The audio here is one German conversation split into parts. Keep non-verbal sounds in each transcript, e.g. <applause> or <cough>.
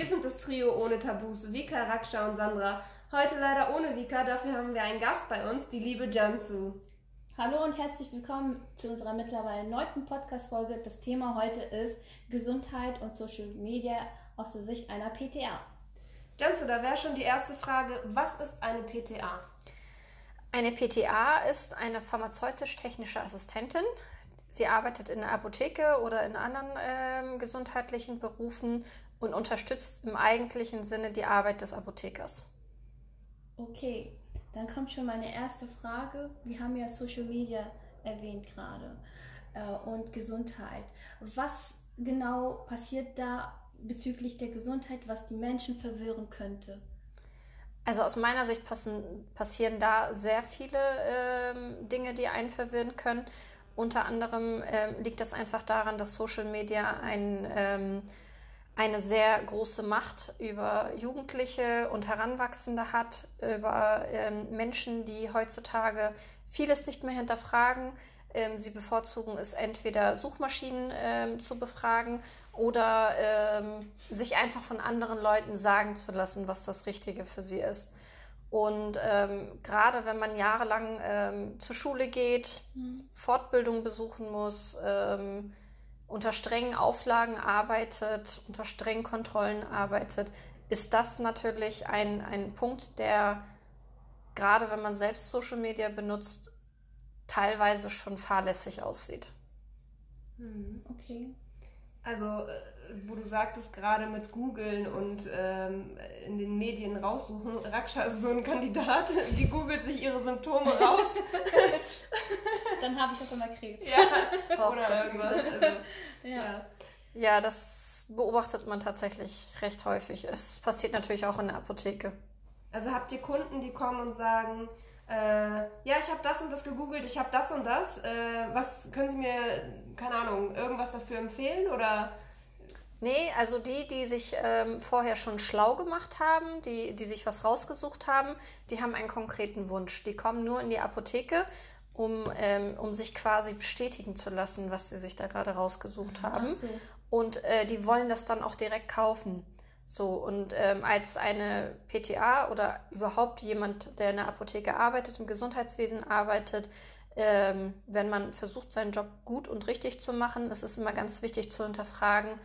Wir sind das Trio ohne Tabus, Vika, Raksha und Sandra. Heute leider ohne Vika, dafür haben wir einen Gast bei uns, die liebe Jansu. Hallo und herzlich willkommen zu unserer mittlerweile neunten Podcast-Folge. Das Thema heute ist Gesundheit und Social Media aus der Sicht einer PTA. Jansu, da wäre schon die erste Frage, was ist eine PTA? Eine PTA ist eine pharmazeutisch-technische Assistentin. Sie arbeitet in der Apotheke oder in anderen äh, gesundheitlichen Berufen und unterstützt im eigentlichen Sinne die Arbeit des Apothekers. Okay, dann kommt schon meine erste Frage. Wir haben ja Social Media erwähnt gerade äh, und Gesundheit. Was genau passiert da bezüglich der Gesundheit, was die Menschen verwirren könnte? Also aus meiner Sicht passen, passieren da sehr viele ähm, Dinge, die einen verwirren können. Unter anderem ähm, liegt das einfach daran, dass Social Media ein, ähm, eine sehr große Macht über Jugendliche und Heranwachsende hat, über ähm, Menschen, die heutzutage vieles nicht mehr hinterfragen. Ähm, sie bevorzugen es entweder Suchmaschinen ähm, zu befragen oder ähm, sich einfach von anderen Leuten sagen zu lassen, was das Richtige für sie ist. Und ähm, gerade wenn man jahrelang ähm, zur Schule geht, mhm. Fortbildung besuchen muss, unter strengen Auflagen arbeitet, unter strengen Kontrollen arbeitet, ist das natürlich ein, ein Punkt, der gerade wenn man selbst Social Media benutzt, teilweise schon fahrlässig aussieht. Mhm. Okay. Also äh, wo du sagtest, gerade mit googeln und ähm, in den Medien raussuchen, Raksha ist so ein Kandidat, <laughs> die googelt sich ihre Symptome raus. <laughs> Dann habe ich auch immer Krebs. Ja, <laughs> oder irgendwas. Also, ja. <laughs> ja. ja, das beobachtet man tatsächlich recht häufig. Es passiert natürlich auch in der Apotheke. Also habt ihr Kunden, die kommen und sagen, äh, ja, ich habe das und das gegoogelt, ich habe das und das. Äh, was können Sie mir, keine Ahnung, irgendwas dafür empfehlen oder Nee, also die, die sich ähm, vorher schon schlau gemacht haben, die, die sich was rausgesucht haben, die haben einen konkreten Wunsch. Die kommen nur in die Apotheke, um, ähm, um sich quasi bestätigen zu lassen, was sie sich da gerade rausgesucht haben. So. Und äh, die wollen das dann auch direkt kaufen. So, und ähm, als eine PTA oder überhaupt jemand, der in der Apotheke arbeitet, im Gesundheitswesen arbeitet, ähm, wenn man versucht, seinen Job gut und richtig zu machen, ist es immer ganz wichtig zu hinterfragen,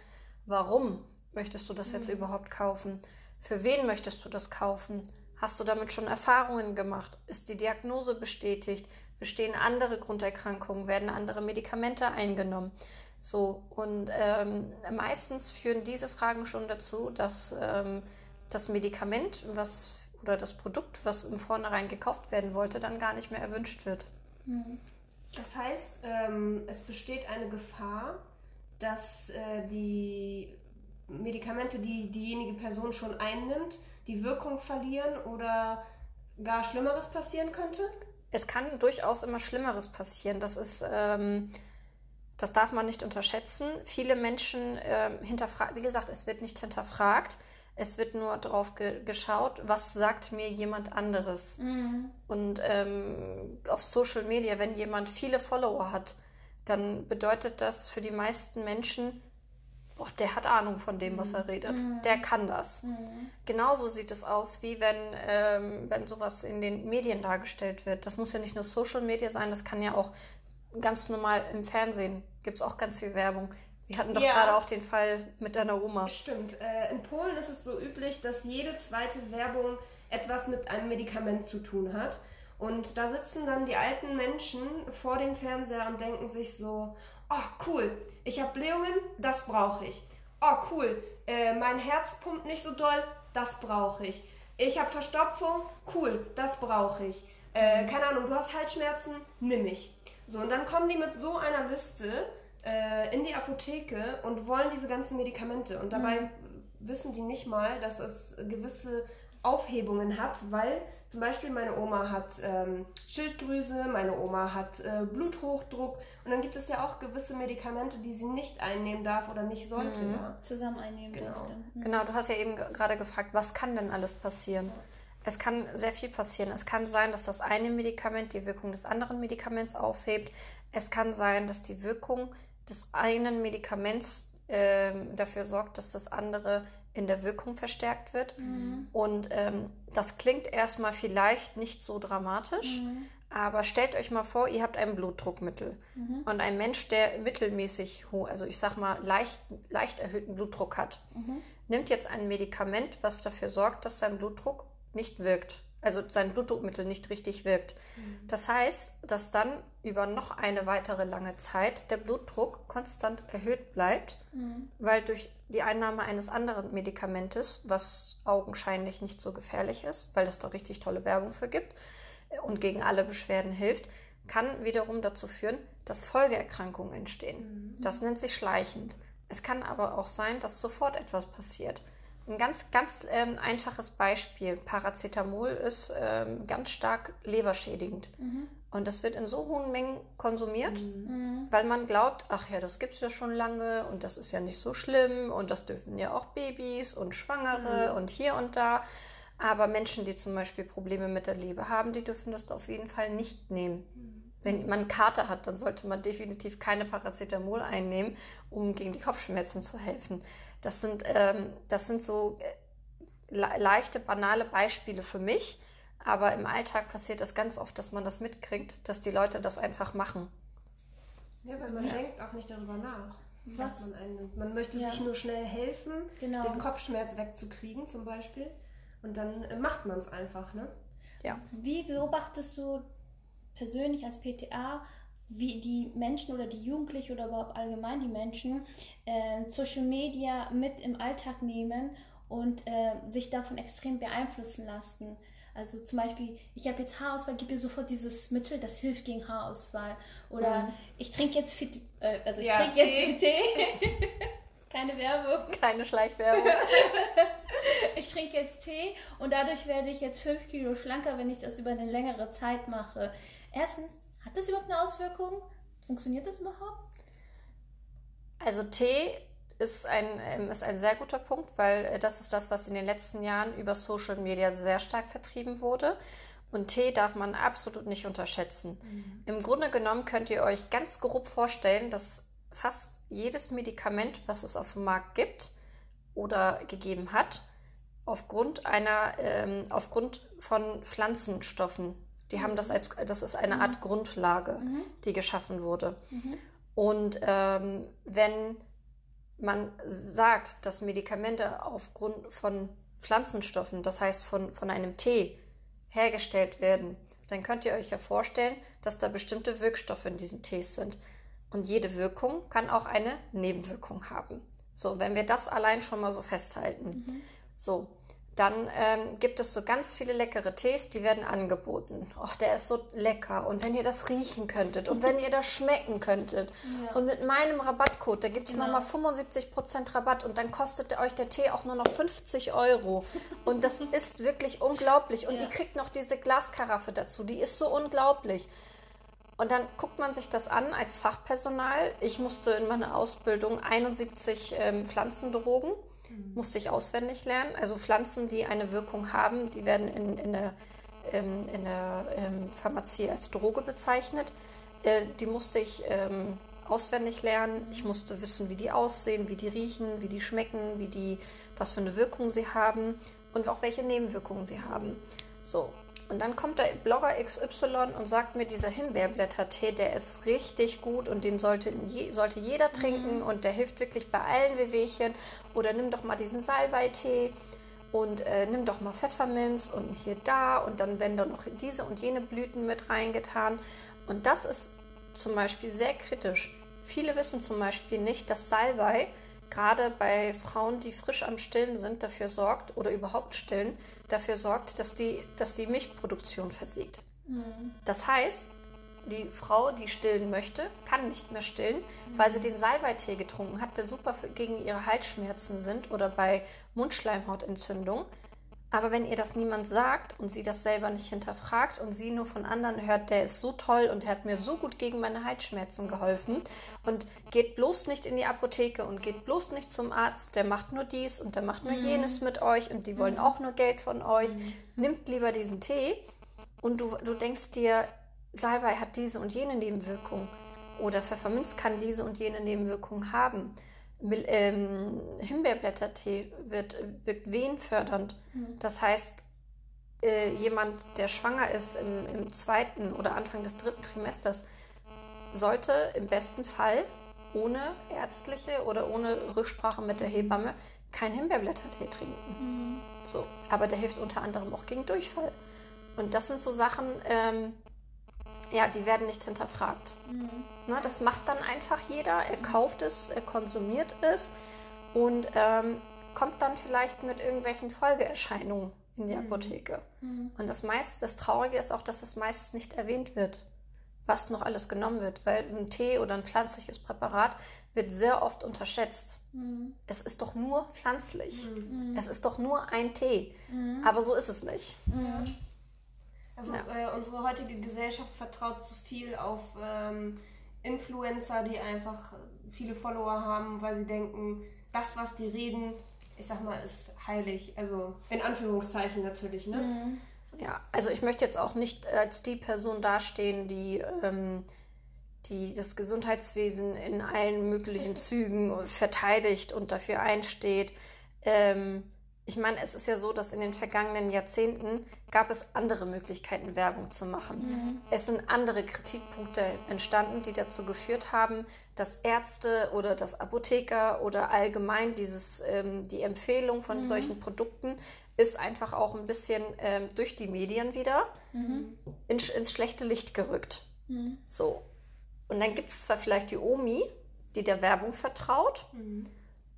Warum möchtest du das jetzt mhm. überhaupt kaufen? Für wen möchtest du das kaufen? Hast du damit schon Erfahrungen gemacht? Ist die Diagnose bestätigt? Bestehen andere Grunderkrankungen? Werden andere Medikamente eingenommen? So, und ähm, meistens führen diese Fragen schon dazu, dass ähm, das Medikament, was oder das Produkt, was im Vornherein gekauft werden wollte, dann gar nicht mehr erwünscht wird. Mhm. Das heißt, ähm, es besteht eine Gefahr, dass äh, die Medikamente, die diejenige Person schon einnimmt, die Wirkung verlieren oder gar Schlimmeres passieren könnte? Es kann durchaus immer Schlimmeres passieren. Das ist, ähm, das darf man nicht unterschätzen. Viele Menschen ähm, hinterfragen, wie gesagt, es wird nicht hinterfragt. Es wird nur darauf ge geschaut, was sagt mir jemand anderes. Mhm. Und ähm, auf Social Media, wenn jemand viele Follower hat, dann bedeutet das für die meisten Menschen, boah, der hat Ahnung von dem, was er mhm. redet. Mhm. Der kann das. Mhm. Genauso sieht es aus, wie wenn, ähm, wenn sowas in den Medien dargestellt wird. Das muss ja nicht nur Social Media sein, das kann ja auch ganz normal im Fernsehen. Gibt es auch ganz viel Werbung. Wir hatten doch ja. gerade auch den Fall mit deiner Oma. Stimmt. Äh, in Polen ist es so üblich, dass jede zweite Werbung etwas mit einem Medikament zu tun hat. Und da sitzen dann die alten Menschen vor dem Fernseher und denken sich so, oh cool, ich habe Blähungen, das brauche ich. Oh cool, äh, mein Herz pumpt nicht so doll, das brauche ich. Ich habe Verstopfung, cool, das brauche ich. Äh, keine Ahnung, du hast Halsschmerzen, nimm ich. So, und dann kommen die mit so einer Liste äh, in die Apotheke und wollen diese ganzen Medikamente. Und dabei mhm. wissen die nicht mal, dass es gewisse Aufhebungen hat, weil zum Beispiel meine Oma hat ähm, Schilddrüse, meine Oma hat äh, Bluthochdruck und dann gibt es ja auch gewisse Medikamente, die sie nicht einnehmen darf oder nicht sollte. Mhm. Ja. Zusammen einnehmen genau. Mhm. Genau, du hast ja eben gerade gefragt, was kann denn alles passieren? Es kann sehr viel passieren. Es kann sein, dass das eine Medikament die Wirkung des anderen Medikaments aufhebt. Es kann sein, dass die Wirkung des einen Medikaments äh, dafür sorgt, dass das andere in der Wirkung verstärkt wird. Mhm. Und ähm, das klingt erstmal vielleicht nicht so dramatisch, Mhm. aber stellt euch mal vor, ihr habt ein Blutdruckmittel. Mhm. Und ein Mensch, der mittelmäßig hoch, also ich sag mal leicht, leicht erhöhten Blutdruck hat, Mhm. nimmt jetzt ein Medikament, was dafür sorgt, dass sein Blutdruck nicht wirkt. Also sein Blutdruckmittel nicht richtig wirkt. Das heißt, dass dann über noch eine weitere lange Zeit der Blutdruck konstant erhöht bleibt, weil durch die Einnahme eines anderen Medikamentes, was augenscheinlich nicht so gefährlich ist, weil es da richtig tolle Werbung für gibt und gegen alle Beschwerden hilft, kann wiederum dazu führen, dass Folgeerkrankungen entstehen. Das nennt sich schleichend. Es kann aber auch sein, dass sofort etwas passiert. Ein ganz, ganz ähm, einfaches Beispiel. Paracetamol ist ähm, ganz stark leberschädigend. Und das wird in so hohen Mengen konsumiert, weil man glaubt, ach ja, das gibt es ja schon lange und das ist ja nicht so schlimm und das dürfen ja auch Babys und Schwangere und hier und da. Aber Menschen, die zum Beispiel Probleme mit der Leber haben, die dürfen das auf jeden Fall nicht nehmen. Wenn man Kater hat, dann sollte man definitiv keine Paracetamol einnehmen, um gegen die Kopfschmerzen zu helfen. Das sind, ähm, das sind so äh, le leichte, banale Beispiele für mich. Aber im Alltag passiert das ganz oft, dass man das mitkriegt, dass die Leute das einfach machen. Ja, weil man denkt auch nicht darüber nach, was, man einnimmt. Man möchte Ja. sich nur schnell helfen, Genau. den Kopfschmerz wegzukriegen zum Beispiel. Und dann äh, macht man es einfach, ne? Ja. Wie beobachtest du persönlich als PTA, wie die Menschen oder die Jugendlichen oder überhaupt allgemein die Menschen äh, Social Media mit im Alltag nehmen und äh, sich davon extrem beeinflussen lassen? Also zum Beispiel, ich habe jetzt Haarausfall, gib mir sofort dieses Mittel, das hilft gegen Haarausfall. Oder ich trinke jetzt Fit, äh, also ich Ja, trinke jetzt Tee. <laughs> Keine Werbung. Keine Schleichwerbung. <laughs> Ich trinke jetzt Tee und dadurch werde ich jetzt 5 Kilo schlanker, wenn ich das über eine längere Zeit mache. Erstens, hat das überhaupt eine Auswirkung? Funktioniert das überhaupt? Also Tee ist ein, ähm, ist ein sehr guter Punkt, weil äh, das ist das, was in den letzten Jahren über Social Media sehr stark vertrieben wurde. Und Tee darf man absolut nicht unterschätzen. Im Grunde genommen könnt ihr euch ganz grob vorstellen, dass fast jedes Medikament, was es auf dem Markt gibt oder gegeben hat, aufgrund einer, ähm, aufgrund von Pflanzenstoffen, die haben das als, das ist eine Art Grundlage, die geschaffen wurde. Und ähm, wenn man sagt, dass Medikamente aufgrund von Pflanzenstoffen, das heißt von, von einem Tee, hergestellt werden, dann könnt ihr euch ja vorstellen, dass da bestimmte Wirkstoffe in diesen Tees sind. Und jede Wirkung kann auch eine Nebenwirkung haben. So, wenn wir das allein schon mal so festhalten. So, dann ähm, gibt es so ganz viele leckere Tees, die werden angeboten. Och, der ist so lecker. Und wenn ihr das riechen könntet und wenn ihr das schmecken könntet. Und mit meinem Rabattcode, da gibt es nochmal 75% Rabatt und dann kostet euch der Tee auch nur noch 50 Euro. Und das <laughs> ist wirklich unglaublich. Und ihr kriegt noch diese Glaskaraffe dazu, die ist so unglaublich. Und dann guckt man sich das an als Fachpersonal. Ich musste in meiner Ausbildung 71 ähm, Pflanzendrogen, musste ich auswendig lernen. Also Pflanzen, die eine Wirkung haben, die werden in, in der, ähm, in der ähm, Pharmazie als Droge bezeichnet. Äh, die musste ich ähm, auswendig lernen. Ich musste wissen, wie die aussehen, wie die riechen, wie die schmecken, wie die, was für eine Wirkung sie haben und auch welche Nebenwirkungen sie haben. So, und dann kommt der Blogger XY und sagt mir, dieser Himbeerblättertee, der ist richtig gut und den sollte, sollte jeder trinken und der hilft wirklich bei allen Wehwehchen. Oder nimm doch mal diesen Salbeitee und äh, nimm doch mal Pfefferminz und hier da und dann werden da noch diese und jene Blüten mit reingetan. Und das ist zum Beispiel sehr kritisch. Viele wissen zum Beispiel nicht, dass Salbei gerade bei Frauen, die frisch am Stillen sind, dafür sorgt oder überhaupt stillen, dafür sorgt, dass die, dass die Milchproduktion versiegt. Das heißt, die Frau, die stillen möchte, kann nicht mehr stillen, weil sie den Salbeitee getrunken hat, der super gegen ihre Halsschmerzen sind oder bei Mundschleimhautentzündung. Aber wenn ihr das niemand sagt und sie das selber nicht hinterfragt und sie nur von anderen hört, der ist so toll und der hat mir so gut gegen meine Halsschmerzen geholfen. Und geht bloß nicht in die Apotheke und geht bloß nicht zum Arzt, der macht nur dies und der macht nur jenes mit euch und die wollen auch nur Geld von euch, nimmt lieber diesen Tee und du, du denkst dir, Salbei hat diese und jene Nebenwirkung oder Pfefferminz kann diese und jene Nebenwirkung haben. Ähm, Himbeerblättertee wird, wirkt wehenfördernd. Das heißt, äh, jemand, der schwanger ist im, im zweiten oder Anfang des dritten Trimesters, sollte im besten Fall ohne ärztliche oder ohne Rücksprache mit der Hebamme keinen Himbeerblättertee trinken. So, aber der hilft unter anderem auch gegen Durchfall. Und das sind so Sachen, ähm, ja, die werden nicht hinterfragt. Ne, das macht dann einfach jeder. Er kauft es, er konsumiert es und ähm, kommt dann vielleicht mit irgendwelchen Folgeerscheinungen in die Apotheke. Und das meist, das Traurige ist auch, dass es meist nicht erwähnt wird, was noch alles genommen wird, weil ein Tee oder ein pflanzliches Präparat wird sehr oft unterschätzt. Es ist doch nur pflanzlich. Es ist doch nur ein Tee. Aber so ist es nicht. Also Ja. äh, unsere heutige Gesellschaft vertraut zu viel auf ähm, Influencer, die einfach viele Follower haben, weil sie denken, das, was die reden, ich sag mal, ist heilig. Also in Anführungszeichen natürlich, ne? Ja, also ich möchte jetzt auch nicht als die Person dastehen, die, ähm, die das Gesundheitswesen in allen möglichen <laughs> Zügen verteidigt und dafür einsteht. Ähm, ich meine, es ist ja so, dass in den vergangenen Jahrzehnten gab es andere Möglichkeiten, Werbung zu machen. Es sind andere Kritikpunkte entstanden, die dazu geführt haben, dass Ärzte oder das Apotheker oder allgemein dieses, ähm, die Empfehlung von solchen Produkten ist einfach auch ein bisschen ähm, durch die Medien wieder in, ins schlechte Licht gerückt. So. Und dann gibt es zwar vielleicht die Omi, die der Werbung vertraut,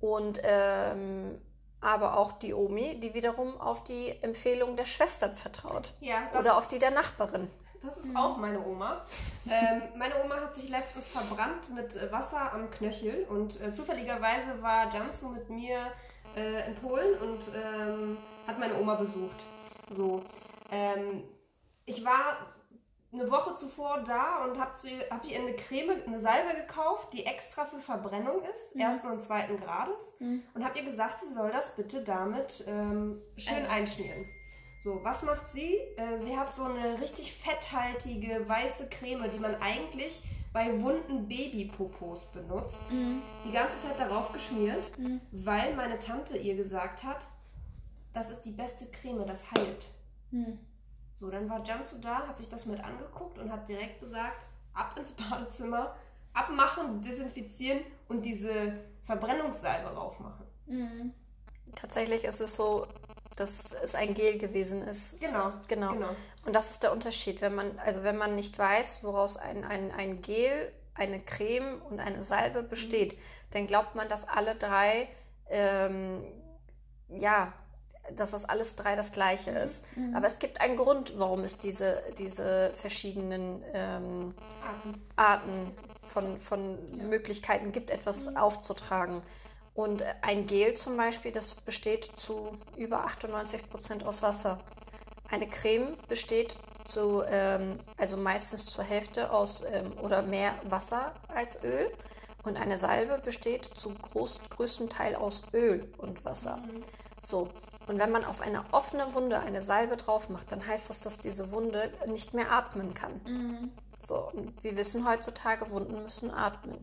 und ähm, aber auch die Omi, die wiederum auf die Empfehlung der Schwestern vertraut. Ja, Oder auf die der Nachbarin. Das ist auch meine Oma. Ähm, meine Oma hat sich letztens verbrannt mit äh, Wasser am Knöchel und äh, zufälligerweise war Jansu mit mir äh, in Polen und ähm, hat meine Oma besucht. So. Ähm, ich war eine Woche zuvor da und habe hab ihr eine Creme, eine Salbe gekauft, die extra für Verbrennung ist, ersten und zweiten Grades. Und habe ihr gesagt, sie soll das bitte damit ähm, schön einschmieren. So, was macht sie? Äh, sie hat so eine richtig fetthaltige weiße Creme, die man eigentlich bei wunden Babypopos benutzt. Die ganze Zeit darauf geschmiert, weil meine Tante ihr gesagt hat, das ist die beste Creme, das heilt. So, dann war Jansu da, hat sich das mit angeguckt und hat direkt gesagt, ab ins <laughs> Badezimmer, abmachen, desinfizieren und diese Verbrennungssalbe raufmachen. Tatsächlich ist es so, dass es ein Gel gewesen ist. Genau, Genau. genau. Und das ist der Unterschied. Wenn man, also wenn man nicht weiß, woraus ein, ein, ein Gel, eine Creme und eine Salbe besteht, dann glaubt man, dass alle drei, ähm, ja, dass das alles drei das gleiche ist. Aber es gibt einen Grund, warum es diese, diese verschiedenen ähm, Arten. Von, von Möglichkeiten gibt, etwas aufzutragen. Und ein Gel zum Beispiel, das besteht zu über 98 Prozent aus Wasser. Eine Creme besteht zu, ähm, also meistens zur Hälfte aus ähm, oder mehr Wasser als Öl. Und eine Salbe besteht zu groß, größtem Teil aus Öl und Wasser. So. Und wenn man auf eine offene Wunde eine Salbe drauf macht, dann heißt das, dass diese Wunde nicht mehr atmen kann. So, und wir wissen heutzutage, Wunden müssen atmen.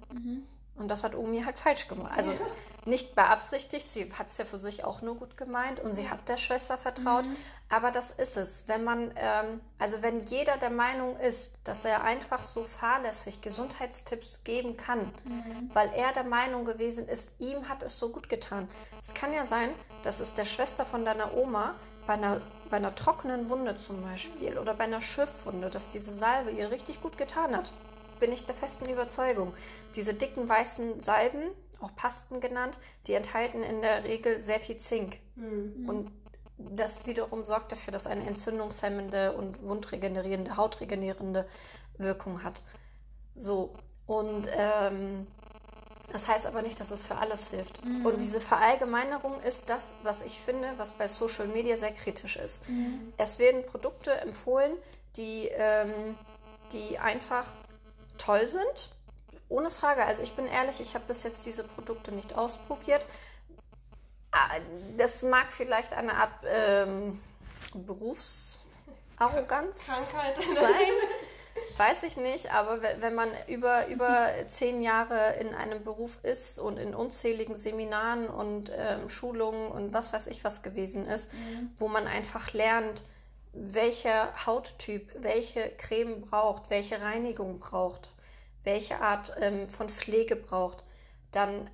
Und das hat Omi halt falsch gemacht. Also <laughs> nicht beabsichtigt, sie hat es ja für sich auch nur gut gemeint und sie hat der Schwester vertraut. Aber das ist es. Wenn man, ähm, also wenn jeder der Meinung ist, dass er einfach so fahrlässig Gesundheitstipps geben kann, weil er der Meinung gewesen ist, ihm hat es so gut getan. Es kann ja sein, dass es der Schwester von deiner Oma bei einer, bei einer trockenen Wunde zum Beispiel oder bei einer Schiffwunde, dass diese Salbe ihr richtig gut getan hat. Bin ich der festen Überzeugung. Diese dicken weißen Salben, auch Pasten genannt, die enthalten in der Regel sehr viel Zink. Und das wiederum sorgt dafür, dass eine entzündungshemmende und wundregenerierende, hautregenerierende Wirkung hat. So, und ähm, das heißt aber nicht, dass es für alles hilft. Und diese Verallgemeinerung ist das, was ich finde, was bei Social Media sehr kritisch ist. Es werden Produkte empfohlen, die, ähm, die einfach toll sind. Ohne Frage. Also ich bin ehrlich, ich habe bis jetzt diese Produkte nicht ausprobiert. Ah, Das mag vielleicht eine Art ähm, Berufsarroganz Krankheit. sein. Weiß ich nicht, aber wenn man über, über zehn Jahre in einem Beruf ist und in unzähligen Seminaren und ähm, Schulungen und was weiß ich was gewesen ist, mhm. wo man einfach lernt, welcher Hauttyp welche Creme braucht, welche Reinigung braucht, welche Art ähm, von Pflege braucht, dann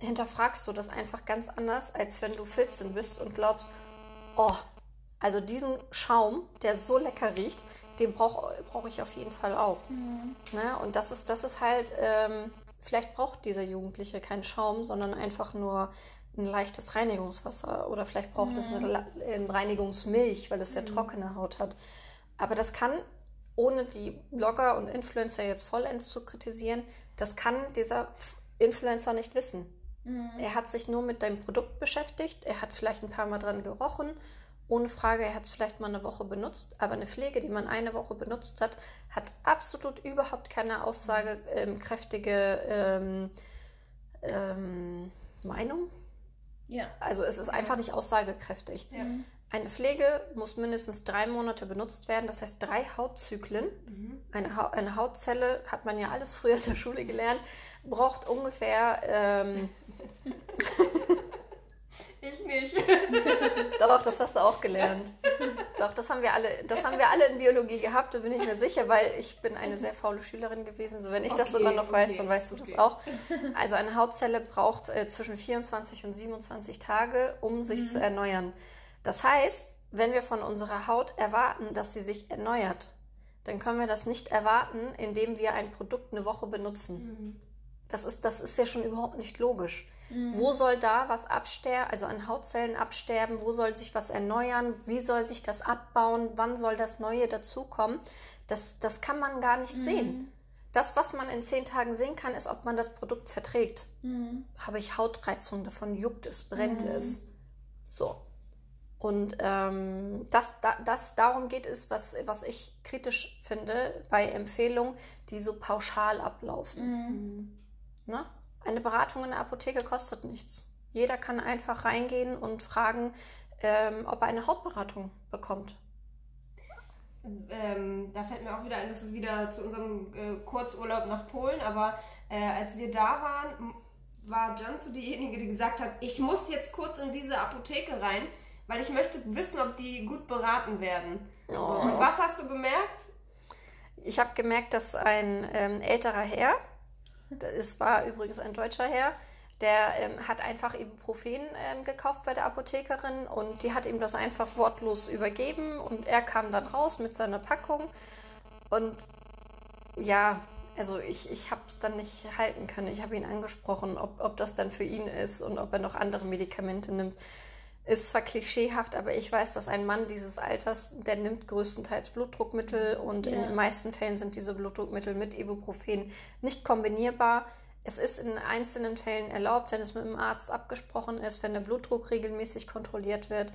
hinterfragst du das einfach ganz anders, als wenn du 14 bist und glaubst, oh, also diesen Schaum, der so lecker riecht, den brauche brauch ich auf jeden Fall auch. Mhm. Ne? Und das ist, das ist halt, ähm, vielleicht braucht dieser Jugendliche keinen Schaum, sondern einfach nur ein leichtes Reinigungswasser oder vielleicht braucht mhm. es eine ähm, Reinigungsmilch, weil es sehr mhm. trockene Haut hat. Aber das kann, ohne die Blogger und Influencer jetzt vollends zu kritisieren, das kann dieser Influencer nicht wissen. Mhm. Er hat sich nur mit deinem Produkt beschäftigt, er hat vielleicht ein paar Mal dran gerochen ohne Frage, er hat es vielleicht mal eine Woche benutzt, aber eine Pflege, die man eine Woche benutzt hat, hat absolut überhaupt keine aussagekräftige ähm, ähm, Meinung. Ja. Also es ist einfach nicht aussagekräftig. Ja. Eine Pflege muss mindestens drei Monate benutzt werden, das heißt drei Hautzyklen. Mhm. Eine, ha eine, Hautzelle, hat man ja alles früher in der Schule gelernt, braucht ungefähr ähm, <laughs> Ich nicht. <laughs> Doch, das hast du auch gelernt. Doch, das haben wir alle, das haben wir alle in Biologie gehabt, da bin ich mir sicher, weil ich bin eine sehr faule Schülerin gewesen. So, wenn ich okay, das sogar noch okay, weiß, dann weißt du okay. das auch. Also eine Hautzelle braucht äh, zwischen 24 und 27 Tage, um sich mhm. zu erneuern. Das heißt, wenn wir von unserer Haut erwarten, dass sie sich erneuert, dann können wir das nicht erwarten, indem wir ein Produkt eine Woche benutzen. Mhm. Das ist, das ist ja schon überhaupt nicht logisch. Mhm. Wo soll da was absterben, also an Hautzellen absterben? Wo soll sich was erneuern? Wie soll sich das abbauen? Wann soll das Neue dazukommen? Das, das kann man gar nicht mhm. sehen. Das, was man in zehn Tagen sehen kann, ist, ob man das Produkt verträgt. Mhm. Habe ich Hautreizung davon? Juckt es? Brennt mhm. es? So. Und ähm, das, da, das, darum geht es, was, was ich kritisch finde bei Empfehlungen, die so pauschal ablaufen. Mhm. Ne? Eine Beratung in der Apotheke kostet nichts. Jeder kann einfach reingehen und fragen, ähm, ob er eine Hautberatung bekommt. Ähm, da fällt mir auch wieder ein, das ist wieder zu unserem äh, Kurzurlaub nach Polen, aber äh, als wir da waren, war Jansu diejenige, die gesagt hat, ich muss jetzt kurz in diese Apotheke rein, weil ich möchte wissen, ob die gut beraten werden. Oh. So, und was hast du gemerkt? Ich habe gemerkt, dass ein ähm, älterer Herr, es war übrigens ein deutscher Herr, der ähm, hat einfach Ibuprofen ähm, gekauft bei der Apothekerin und die hat ihm das einfach wortlos übergeben und er kam dann raus mit seiner Packung und ja, also ich, ich habe es dann nicht halten können. Ich habe ihn angesprochen, ob, ob das dann für ihn ist und ob er noch andere Medikamente nimmt. Ist zwar klischeehaft, aber ich weiß, dass ein Mann dieses Alters, der nimmt größtenteils Blutdruckmittel und ja. in den meisten Fällen sind diese Blutdruckmittel mit Ibuprofen nicht kombinierbar. Es ist in einzelnen Fällen erlaubt, wenn es mit dem Arzt abgesprochen ist, wenn der Blutdruck regelmäßig kontrolliert wird.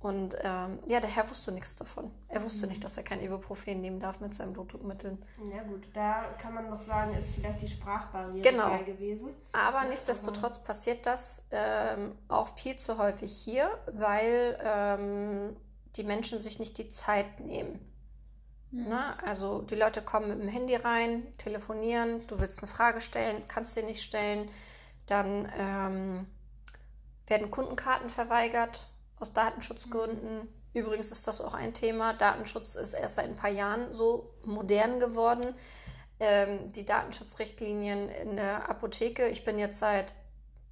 Und ähm, ja, der Herr wusste nichts davon. Er wusste mhm. nicht, dass er kein Ibuprofen nehmen darf mit seinen Blutdruckmitteln. Ja gut, da kann man noch sagen, ist vielleicht die Sprachbarriere genau. gewesen. Aber nichtsdestotrotz passiert das ähm, auch viel zu häufig hier, weil ähm, die Menschen sich nicht die Zeit nehmen. Mhm. Ne? Also die Leute kommen mit dem Handy rein, telefonieren, du willst eine Frage stellen, kannst sie nicht stellen, dann ähm, werden Kundenkarten verweigert aus Datenschutzgründen. Übrigens ist das auch ein Thema. Datenschutz ist erst seit ein paar Jahren so modern geworden. Ähm, die Datenschutzrichtlinien in der Apotheke. Ich bin jetzt seit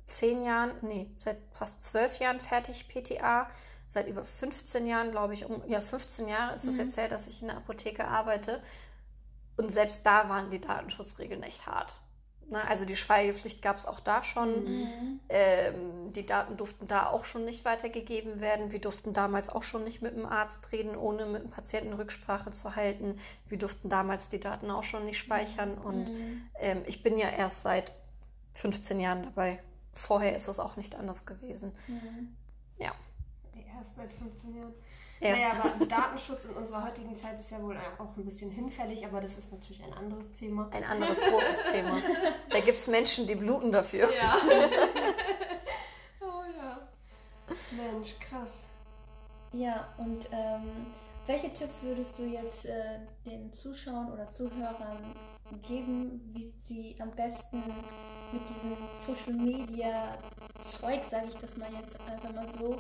zehn Jahren, nee, seit fast zwölf Jahren fertig PTA. Seit über 15 Jahren, glaube ich, um, ja, 15 Jahre ist es mhm. jetzt her, dass ich in der Apotheke arbeite. Und selbst da waren die Datenschutzregeln echt hart. Na, also die Schweigepflicht gab es auch da schon. Mhm. Ähm, die Daten durften da auch schon nicht weitergegeben werden. Wir durften damals auch schon nicht mit dem Arzt reden, ohne mit dem Patienten Rücksprache zu halten. Wir durften damals die Daten auch schon nicht speichern. Mhm. Und ähm, ich bin ja erst seit 15 Jahren dabei. Vorher ist es auch nicht anders gewesen. Mhm. Ja. Erst seit 15 Jahren. Erst. Naja, aber Datenschutz in unserer heutigen Zeit ist ja wohl auch ein bisschen hinfällig, aber das ist natürlich ein anderes Thema. Ein anderes großes Thema. Da gibt es Menschen, die bluten dafür. Ja. <laughs> oh ja. Mensch, krass. Ja, und ähm, welche Tipps würdest du jetzt äh, den Zuschauern oder Zuhörern geben, wie sie am besten mit diesem Social Media Zeug, sage ich das mal jetzt einfach mal so,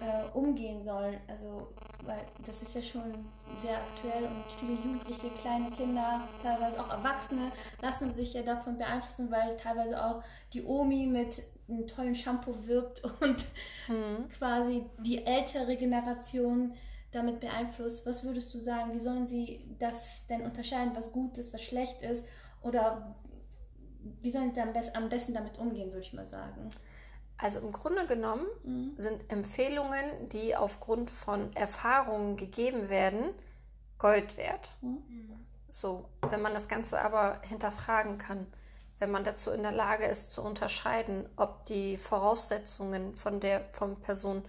äh, umgehen sollen? Also, weil das ist ja schon sehr aktuell und viele Jugendliche, kleine Kinder, teilweise auch Erwachsene lassen sich ja davon beeinflussen, weil teilweise auch die Omi mit einem tollen Shampoo wirbt <laughs> und hm. quasi die ältere Generation damit beeinflusst. Was würdest du sagen? Wie sollen sie das denn unterscheiden, was gut ist, was schlecht ist? Oder wie sollen sie am besten damit umgehen, würde ich mal sagen? Also im Grunde genommen mhm. sind Empfehlungen, die aufgrund von Erfahrungen gegeben werden, Gold wert. Mhm. So, wenn man das Ganze aber hinterfragen kann, wenn man dazu in der Lage ist zu unterscheiden, ob die Voraussetzungen von der von Person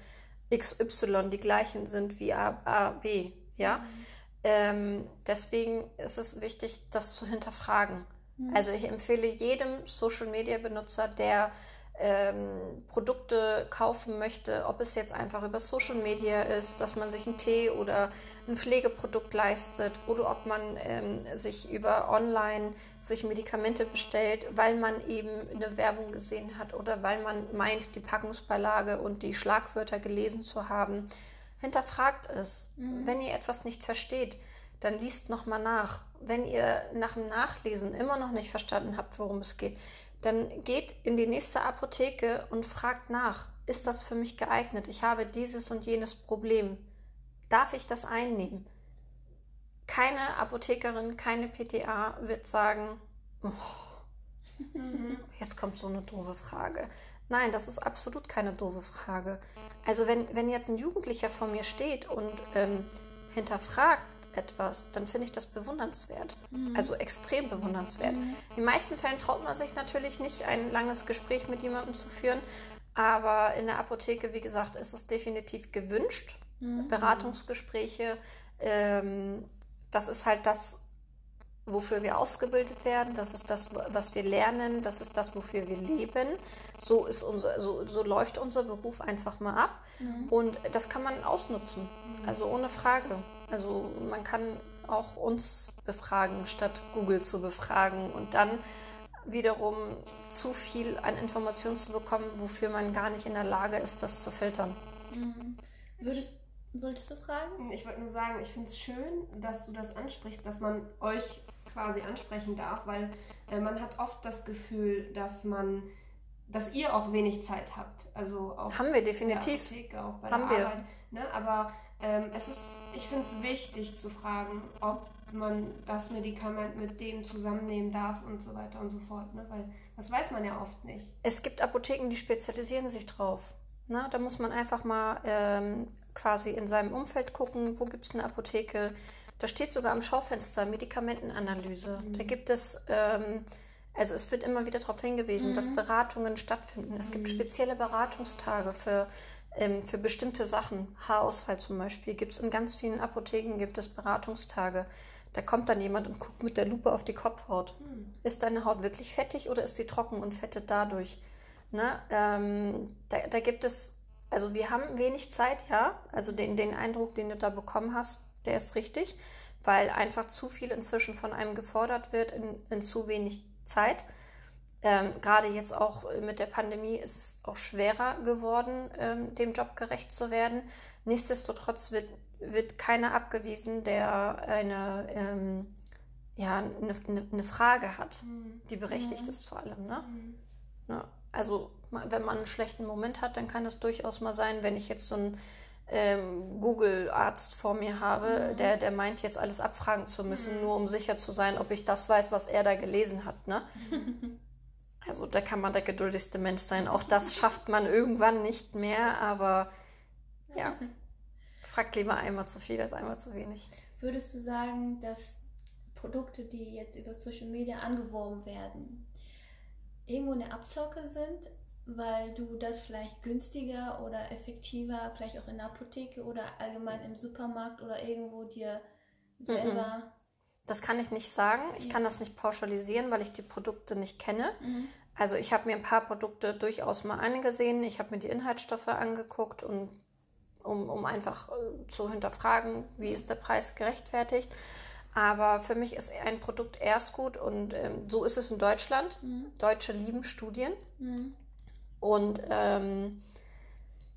XY die gleichen sind wie A, A B, ja. Mhm. Ähm, deswegen ist es wichtig, das zu hinterfragen. Mhm. Also ich empfehle jedem Social Media Benutzer, der ähm, Produkte kaufen möchte, ob es jetzt einfach über Social Media ist, dass man sich einen Tee oder ein Pflegeprodukt leistet oder ob man ähm, sich über online sich Medikamente bestellt, weil man eben eine Werbung gesehen hat oder weil man meint, die Packungsbeilage und die Schlagwörter gelesen zu haben. Hinterfragt es. Mhm. Wenn ihr etwas nicht versteht, dann liest nochmal nach. Wenn ihr nach dem Nachlesen immer noch nicht verstanden habt, worum es geht, dann geht in die nächste Apotheke und fragt nach, ist das für mich geeignet? Ich habe dieses und jenes Problem. Darf ich das einnehmen? Keine Apothekerin, keine PTA wird sagen, oh, jetzt kommt so eine doofe Frage. Nein, das ist absolut keine doofe Frage. Also wenn, wenn jetzt ein Jugendlicher vor mir steht und ähm, hinterfragt, etwas, dann finde ich das bewundernswert. Mhm. Also extrem bewundernswert. Mhm. In den meisten Fällen traut man sich natürlich nicht, ein langes Gespräch mit jemandem zu führen. Aber in der Apotheke, wie gesagt, ist es definitiv gewünscht. Mhm. Beratungsgespräche. Ähm, das ist halt das, wofür wir ausgebildet werden, das ist das, was wir lernen, das ist das, wofür wir leben. So, ist unser, so, so läuft unser Beruf einfach mal ab. Mhm. Und das kann man ausnutzen. Mhm. Also ohne Frage. Also man kann auch uns befragen, statt Google zu befragen und dann wiederum zu viel an Informationen zu bekommen, wofür man gar nicht in der Lage ist, das zu filtern. Mhm. Würdest, wolltest du fragen? Ich wollte nur sagen, ich finde es schön, dass du das ansprichst, dass man euch quasi ansprechen darf, weil äh, man hat oft das Gefühl, dass man, dass ihr auch wenig Zeit habt. Also auch haben wir definitiv. Apotheke, auch bei Haben der Arbeit. Wir. Ne? Aber ähm, es ist, ich finde es wichtig zu fragen, ob man das Medikament mit dem zusammennehmen darf und so weiter und so fort, ne? weil das weiß man ja oft nicht. Es gibt Apotheken, die spezialisieren sich drauf. Na, ne? da muss man einfach mal ähm, quasi in seinem Umfeld gucken, wo gibt es eine Apotheke. Da steht sogar am Schaufenster Medikamentenanalyse. Mhm. Da gibt es, ähm, also es wird immer wieder darauf hingewiesen, mhm. dass Beratungen stattfinden. Es mhm. gibt spezielle Beratungstage für ähm, für bestimmte Sachen, Haarausfall zum Beispiel, gibt es in ganz vielen Apotheken gibt es Beratungstage. Da kommt dann jemand und guckt mit der Lupe auf die Kopfhaut. Hm. Ist deine Haut wirklich fettig oder ist sie trocken und fettet dadurch? Ne? Ähm, da, da gibt es, also wir haben wenig Zeit, ja. Also den, den Eindruck, den du da bekommen hast, der ist richtig, weil einfach zu viel inzwischen von einem gefordert wird in, in zu wenig Zeit. Ähm, Gerade jetzt auch mit der Pandemie ist es auch schwerer geworden, ähm, dem Job gerecht zu werden. Nichtsdestotrotz wird, wird keiner abgewiesen, der eine, ähm, ja, eine, eine, eine, Frage hat, mhm. die berechtigt mhm. ist vor allem. Ne? Mhm. Ja, also wenn man einen schlechten Moment hat, dann kann es durchaus mal sein, wenn ich jetzt so einen ähm, Google-Arzt vor mir habe, mhm. der, der meint jetzt alles abfragen zu müssen, mhm. nur um sicher zu sein, ob ich das weiß, was er da gelesen hat. Ne? <laughs> Also da kann man der geduldigste Mensch sein. Auch das schafft man irgendwann nicht mehr, aber ja, fragt lieber einmal zu viel als einmal zu wenig. Würdest du sagen, dass Produkte, die jetzt über Social Media angeworben werden, irgendwo eine Abzocke sind, weil du das vielleicht günstiger oder effektiver, vielleicht auch in der Apotheke oder allgemein im Supermarkt oder irgendwo dir selber das kann ich nicht sagen. Ich ja. kann das nicht pauschalisieren, weil ich die Produkte nicht kenne. Mhm. Also ich habe mir ein paar Produkte durchaus mal angesehen. Ich habe mir die Inhaltsstoffe angeguckt und um, um einfach äh, zu hinterfragen, wie ist der Preis gerechtfertigt. Aber für mich ist ein Produkt erst gut und ähm, so ist es in Deutschland. Mhm. Deutsche lieben Studien. Mhm. Und ähm,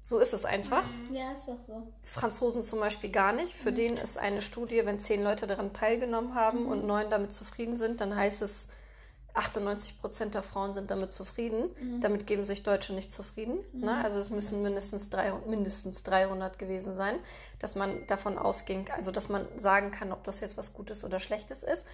so ist es einfach. Mhm. Ja, ist doch so. Franzosen zum Beispiel gar nicht. Für mhm. den ist eine Studie, wenn zehn Leute daran teilgenommen haben mhm. und neun damit zufrieden sind, dann heißt es, 98 Prozent der Frauen sind damit zufrieden. Mhm. Damit geben sich Deutsche nicht zufrieden. Ne? Mhm. Also es müssen mindestens, drei, mindestens 300 gewesen sein, dass man davon ausging, also dass man sagen kann, ob das jetzt was Gutes oder Schlechtes ist.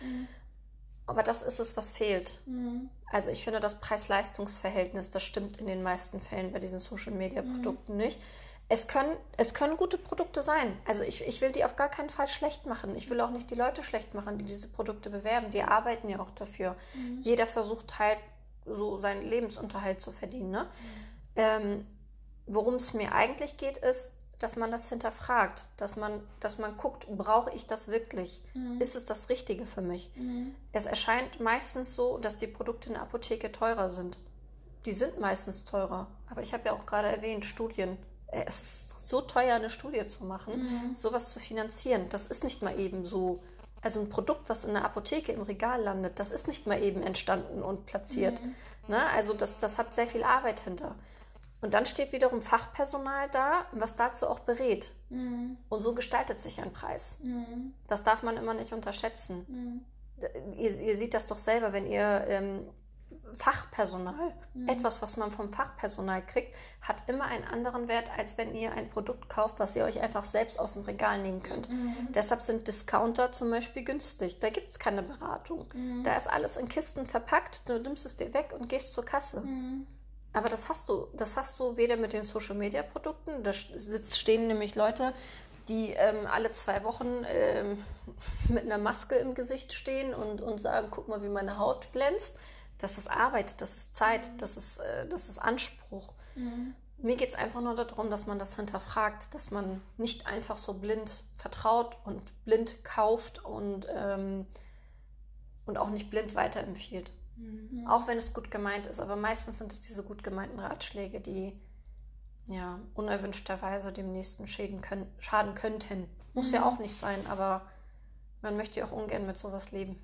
Mhm. Aber das ist es, was fehlt. Mhm. Also ich finde, das Preis-Leistungs-Verhältnis, das stimmt in den meisten Fällen bei diesen Social-Media-Produkten mhm. nicht. Es können, es können gute Produkte sein. Also ich, ich will die auf gar keinen Fall schlecht machen. Ich will auch nicht die Leute schlecht machen, die diese Produkte bewerben. Die arbeiten ja auch dafür. Mhm. Jeder versucht halt so seinen Lebensunterhalt zu verdienen. Ne? Ähm, Worum es mir eigentlich geht, ist, dass man das hinterfragt, dass man, dass man guckt, brauche ich das wirklich? Mhm. Ist es das Richtige für mich? Mhm. Es erscheint meistens so, dass die Produkte in der Apotheke teurer sind. Die sind meistens teurer. Aber ich habe ja auch gerade erwähnt, Studien. Äh, es ist so teuer, eine Studie zu machen, mhm. sowas zu finanzieren. Das ist nicht mal eben so. Also ein Produkt, was in der Apotheke im Regal landet, das ist nicht mal eben entstanden und platziert. Mhm. Ne? Also das, das hat sehr viel Arbeit hinter. Und dann steht wiederum Fachpersonal da, was dazu auch berät. Mhm. Und so gestaltet sich ein Preis. Mhm. Das darf man immer nicht unterschätzen. Mhm. Ihr, ihr, seht das doch selber, wenn ihr ähm, Fachpersonal, mhm. etwas, was man vom Fachpersonal kriegt, hat immer einen anderen Wert, als wenn ihr ein Produkt kauft, was ihr euch einfach selbst aus dem Regal nehmen könnt. Mhm. Deshalb sind Discounter zum Beispiel günstig. Da gibt es keine Beratung. Mhm. Da ist alles in Kisten verpackt, du nimmst es dir weg und gehst zur Kasse. Aber das hast du, das hast du weder mit den Social Media Produkten, da stehen nämlich Leute, die ähm, alle zwei Wochen ähm, <laughs> mit einer Maske im Gesicht stehen und, und sagen, guck mal, wie meine Haut glänzt. Das ist Arbeit, das ist Zeit, das, ist, äh, das ist Anspruch. Mhm. Mir geht es einfach nur darum, dass man das hinterfragt, dass man nicht einfach so blind vertraut und blind kauft und, ähm, und auch nicht blind weiterempfiehlt. Mhm. Auch wenn es gut gemeint ist, aber meistens sind es diese gut gemeinten Ratschläge, die ja unerwünschterweise dem Nächsten schäden können, schaden könnten. Muss mhm. ja auch nicht sein, aber man möchte ja auch ungern mit sowas leben.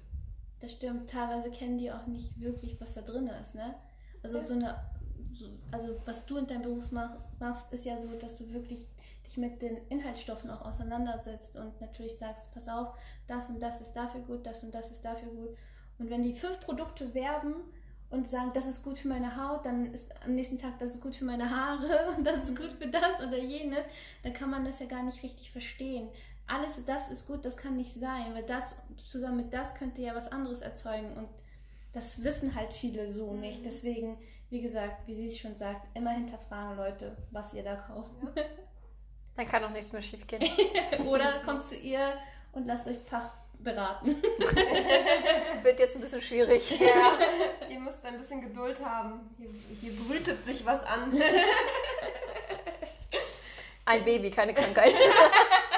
Das stimmt, teilweise kennen die auch nicht wirklich, was da drin ist, ne? Also ja. so eine, so, also was du in deinem Beruf machst, machst, ist ja so, dass du wirklich dich mit den Inhaltsstoffen auch auseinandersetzt und natürlich sagst, pass auf, das und das ist dafür gut, das und das ist dafür gut. Und wenn die fünf Produkte werben und sagen, das ist gut für meine Haut, dann ist am nächsten Tag, das ist gut für meine Haare <laughs> und das ist gut für das oder jenes, dann kann man das ja gar nicht richtig verstehen. Alles das ist gut, das kann nicht sein, weil das zusammen mit das könnte ja was anderes erzeugen und das wissen halt viele so mhm. nicht. Deswegen, wie gesagt, wie sie es schon sagt, immer hinterfragen Leute, was ihr da kauft. Ja. <laughs> Dann kann auch nichts mehr schief gehen. <laughs> Oder kommt zu ihr und lasst euch Fach beraten. <laughs> Wird jetzt ein bisschen schwierig. Ja, ihr müsst ein bisschen Geduld haben. Hier, hier brütet sich was an. <laughs> Ein Baby, keine Krankheit.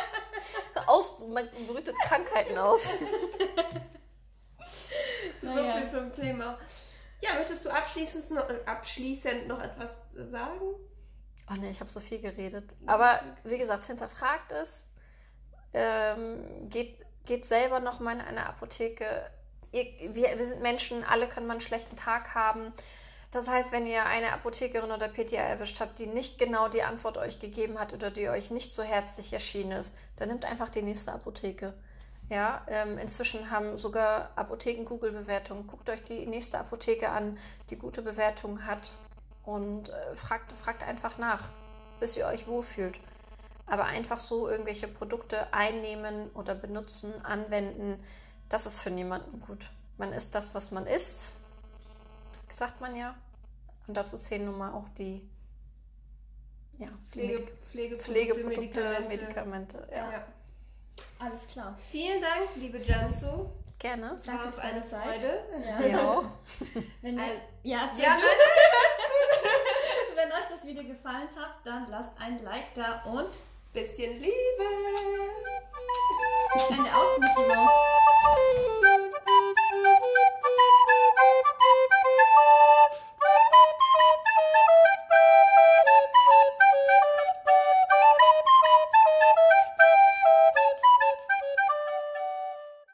<laughs> Aus, man brütet Krankheiten aus. So viel zum Thema. Ja, möchtest du abschließend noch, abschließend noch etwas sagen? Oh ne, ich habe so viel geredet. Aber wie gesagt, hinterfragt es. Ähm, geht geht selber noch mal in eine Apotheke. Ihr, wir, wir sind Menschen, alle können mal einen schlechten Tag haben. Das heißt, wenn ihr eine Apothekerin oder PTA erwischt habt, die nicht genau die Antwort euch gegeben hat oder die euch nicht so herzlich erschienen ist, dann nimmt einfach die nächste Apotheke. Ja, ähm, inzwischen haben sogar Apotheken Google-Bewertungen. Guckt euch die nächste Apotheke an, die gute Bewertungen hat und äh, fragt, fragt einfach nach, bis ihr euch wohlfühlt. Aber einfach so irgendwelche Produkte einnehmen oder benutzen, anwenden, das ist für niemanden gut. Man isst das, was man isst, sagt man ja. Und dazu zählen nun mal auch die, ja, die Pflege, Medik Pflegeprodukte, Pflegeprodukte, Medikamente. Medikamente ja. ja. Alles klar. Vielen Dank, liebe Jansu. Gerne. Es Danke für deine Zeit. Ja. ja auch. Wenn, Ein, ja, ja nein, <laughs> Wenn euch das Video gefallen hat, dann lasst ein Like da und bisschen Liebe. Eine Außenmickey Maus.